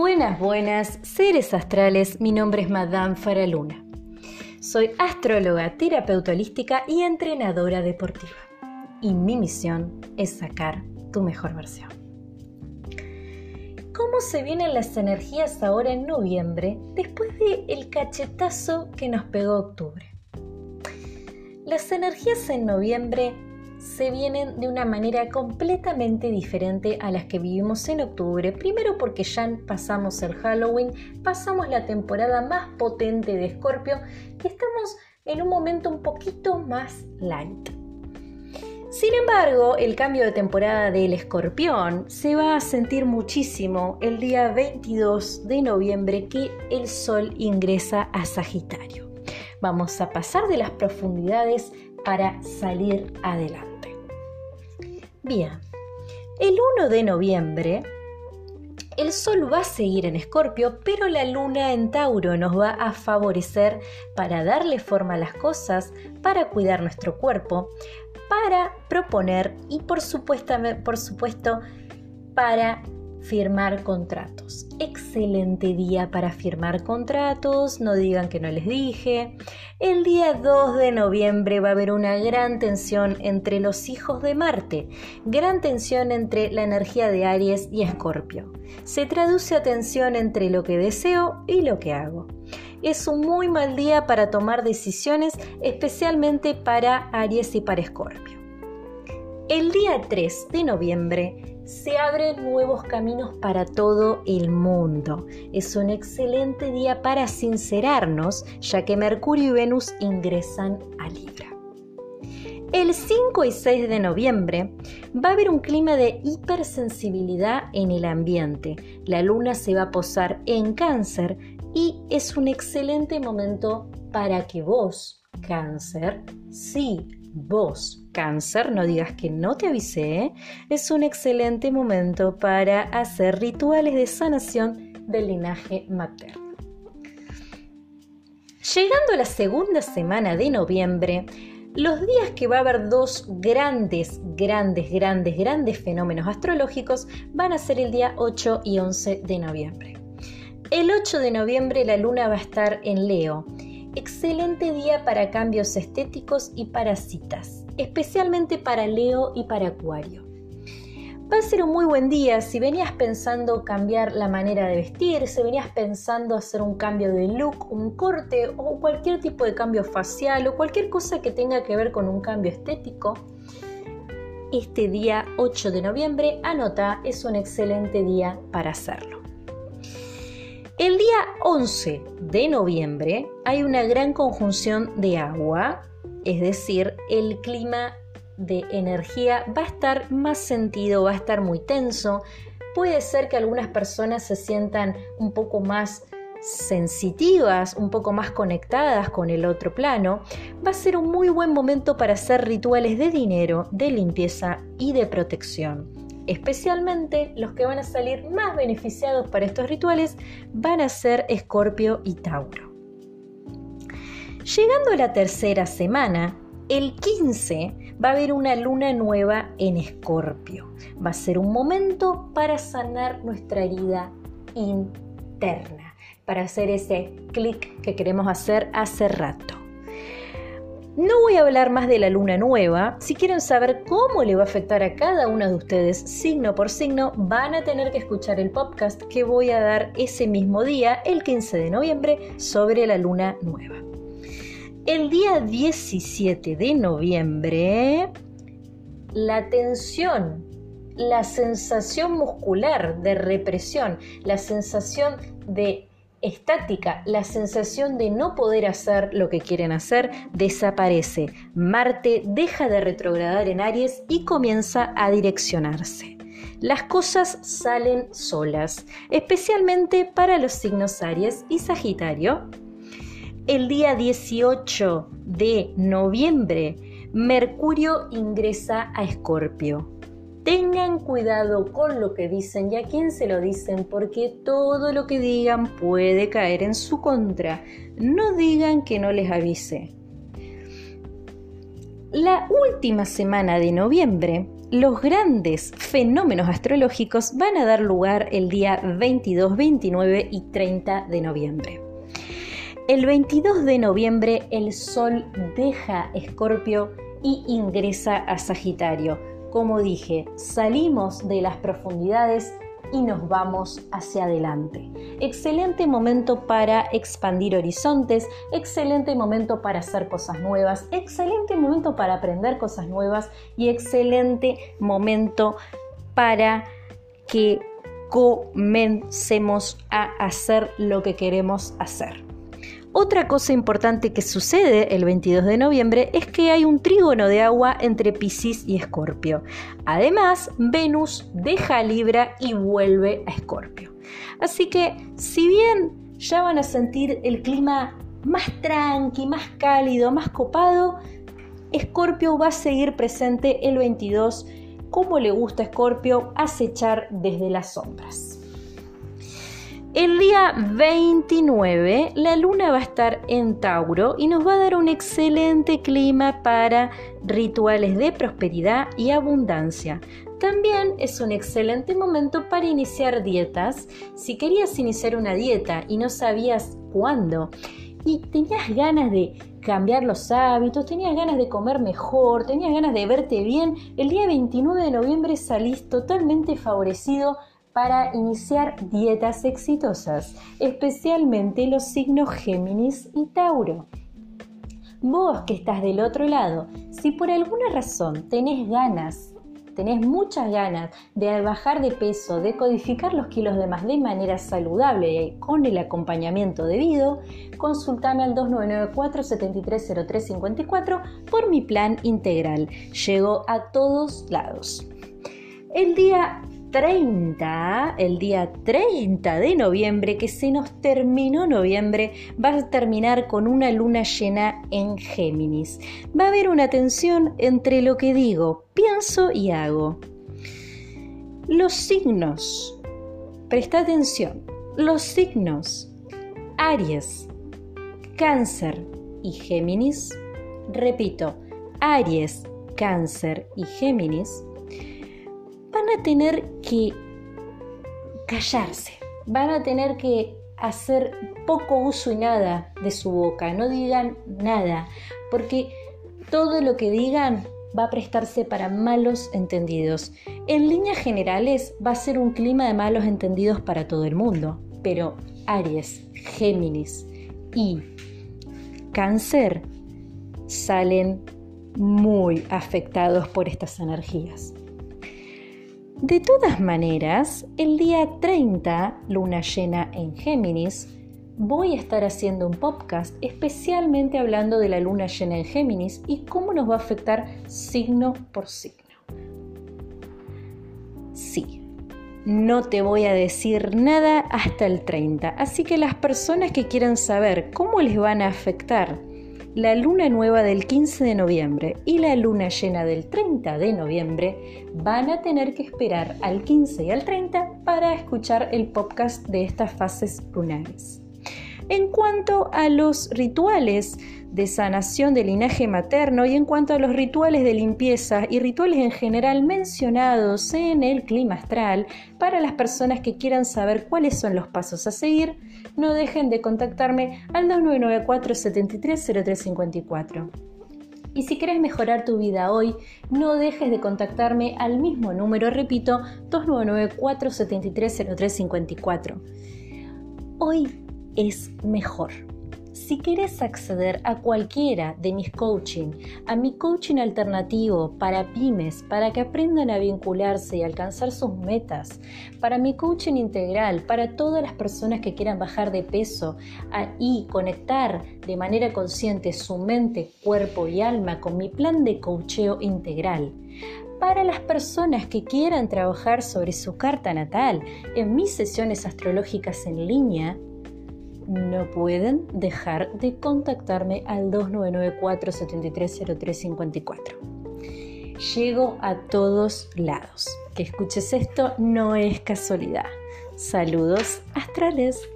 Buenas, buenas, seres astrales, mi nombre es Madame Faraluna. Soy astróloga, terapeuta holística y entrenadora deportiva. Y mi misión es sacar tu mejor versión. ¿Cómo se vienen las energías ahora en noviembre después del el cachetazo que nos pegó octubre? Las energías en noviembre se vienen de una manera completamente diferente a las que vivimos en octubre. Primero porque ya pasamos el Halloween, pasamos la temporada más potente de Escorpio y estamos en un momento un poquito más light. Sin embargo, el cambio de temporada del escorpión se va a sentir muchísimo el día 22 de noviembre que el Sol ingresa a Sagitario. Vamos a pasar de las profundidades para salir adelante. Bien, el 1 de noviembre el Sol va a seguir en Escorpio, pero la Luna en Tauro nos va a favorecer para darle forma a las cosas, para cuidar nuestro cuerpo, para proponer y por supuesto, por supuesto para firmar contratos. Excelente día para firmar contratos, no digan que no les dije. El día 2 de noviembre va a haber una gran tensión entre los hijos de Marte, gran tensión entre la energía de Aries y Escorpio. Se traduce a tensión entre lo que deseo y lo que hago. Es un muy mal día para tomar decisiones, especialmente para Aries y para Escorpio. El día 3 de noviembre se abren nuevos caminos para todo el mundo. Es un excelente día para sincerarnos, ya que Mercurio y Venus ingresan a Libra. El 5 y 6 de noviembre va a haber un clima de hipersensibilidad en el ambiente. La luna se va a posar en cáncer y es un excelente momento para que vos, cáncer, sí vos, cáncer, no digas que no te avisé, es un excelente momento para hacer rituales de sanación del linaje materno. Llegando a la segunda semana de noviembre, los días que va a haber dos grandes, grandes, grandes, grandes fenómenos astrológicos van a ser el día 8 y 11 de noviembre. El 8 de noviembre la luna va a estar en Leo Excelente día para cambios estéticos y para citas, especialmente para Leo y para Acuario. Va a ser un muy buen día si venías pensando cambiar la manera de vestir, si venías pensando hacer un cambio de look, un corte o cualquier tipo de cambio facial o cualquier cosa que tenga que ver con un cambio estético. Este día 8 de noviembre, anota, es un excelente día para hacerlo. El día 11 de noviembre hay una gran conjunción de agua, es decir, el clima de energía va a estar más sentido, va a estar muy tenso. Puede ser que algunas personas se sientan un poco más sensitivas, un poco más conectadas con el otro plano, va a ser un muy buen momento para hacer rituales de dinero, de limpieza y de protección. Especialmente los que van a salir más beneficiados para estos rituales van a ser Escorpio y Tauro. Llegando a la tercera semana, el 15 va a haber una luna nueva en Escorpio. Va a ser un momento para sanar nuestra herida interna, para hacer ese clic que queremos hacer hace rato. No voy a hablar más de la luna nueva. Si quieren saber cómo le va a afectar a cada uno de ustedes signo por signo, van a tener que escuchar el podcast que voy a dar ese mismo día, el 15 de noviembre, sobre la luna nueva. El día 17 de noviembre, la tensión, la sensación muscular de represión, la sensación de estática, la sensación de no poder hacer lo que quieren hacer desaparece. Marte deja de retrogradar en Aries y comienza a direccionarse. Las cosas salen solas, especialmente para los signos Aries y Sagitario. El día 18 de noviembre, Mercurio ingresa a Escorpio. Tengan cuidado con lo que dicen y a quién se lo dicen porque todo lo que digan puede caer en su contra. No digan que no les avise. La última semana de noviembre los grandes fenómenos astrológicos van a dar lugar el día 22, 29 y 30 de noviembre. El 22 de noviembre el Sol deja Escorpio y ingresa a Sagitario. Como dije, salimos de las profundidades y nos vamos hacia adelante. Excelente momento para expandir horizontes, excelente momento para hacer cosas nuevas, excelente momento para aprender cosas nuevas y excelente momento para que comencemos a hacer lo que queremos hacer. Otra cosa importante que sucede el 22 de noviembre es que hay un trígono de agua entre Pisces y Escorpio. Además, Venus deja Libra y vuelve a Escorpio. Así que, si bien ya van a sentir el clima más tranqui, más cálido, más copado, Escorpio va a seguir presente el 22 como le gusta a Escorpio acechar desde las sombras. El día 29 la luna va a estar en Tauro y nos va a dar un excelente clima para rituales de prosperidad y abundancia. También es un excelente momento para iniciar dietas. Si querías iniciar una dieta y no sabías cuándo y tenías ganas de cambiar los hábitos, tenías ganas de comer mejor, tenías ganas de verte bien, el día 29 de noviembre salís totalmente favorecido para iniciar dietas exitosas, especialmente los signos Géminis y Tauro. Vos que estás del otro lado, si por alguna razón tenés ganas, tenés muchas ganas de bajar de peso, de codificar los kilos de más de manera saludable y con el acompañamiento debido, consultame al 2994 730354 por mi plan integral. Llego a todos lados. El día 30, el día 30 de noviembre, que se nos terminó noviembre, va a terminar con una luna llena en Géminis. Va a haber una tensión entre lo que digo, pienso y hago. Los signos, presta atención, los signos Aries, Cáncer y Géminis, repito, Aries, Cáncer y Géminis, a tener que callarse, van a tener que hacer poco uso y nada de su boca, no digan nada, porque todo lo que digan va a prestarse para malos entendidos. En líneas generales va a ser un clima de malos entendidos para todo el mundo, pero Aries, Géminis y Cáncer salen muy afectados por estas energías. De todas maneras, el día 30, luna llena en Géminis, voy a estar haciendo un podcast especialmente hablando de la luna llena en Géminis y cómo nos va a afectar signo por signo. Sí, no te voy a decir nada hasta el 30, así que las personas que quieran saber cómo les van a afectar la luna nueva del 15 de noviembre y la luna llena del 30 de noviembre van a tener que esperar al 15 y al 30 para escuchar el podcast de estas fases lunares. En cuanto a los rituales de sanación del linaje materno y en cuanto a los rituales de limpieza y rituales en general mencionados en el clima astral, para las personas que quieran saber cuáles son los pasos a seguir, no dejen de contactarme al 2994 730354. Y si quieres mejorar tu vida hoy, no dejes de contactarme al mismo número, repito, 2994 730354. Hoy es mejor. Si quieres acceder a cualquiera de mis coaching, a mi coaching alternativo para pymes, para que aprendan a vincularse y alcanzar sus metas, para mi coaching integral, para todas las personas que quieran bajar de peso y conectar de manera consciente su mente, cuerpo y alma con mi plan de coacheo integral. Para las personas que quieran trabajar sobre su carta natal en mis sesiones astrológicas en línea, no pueden dejar de contactarme al 2994 730354. Llego a todos lados. Que escuches esto no es casualidad. Saludos astrales.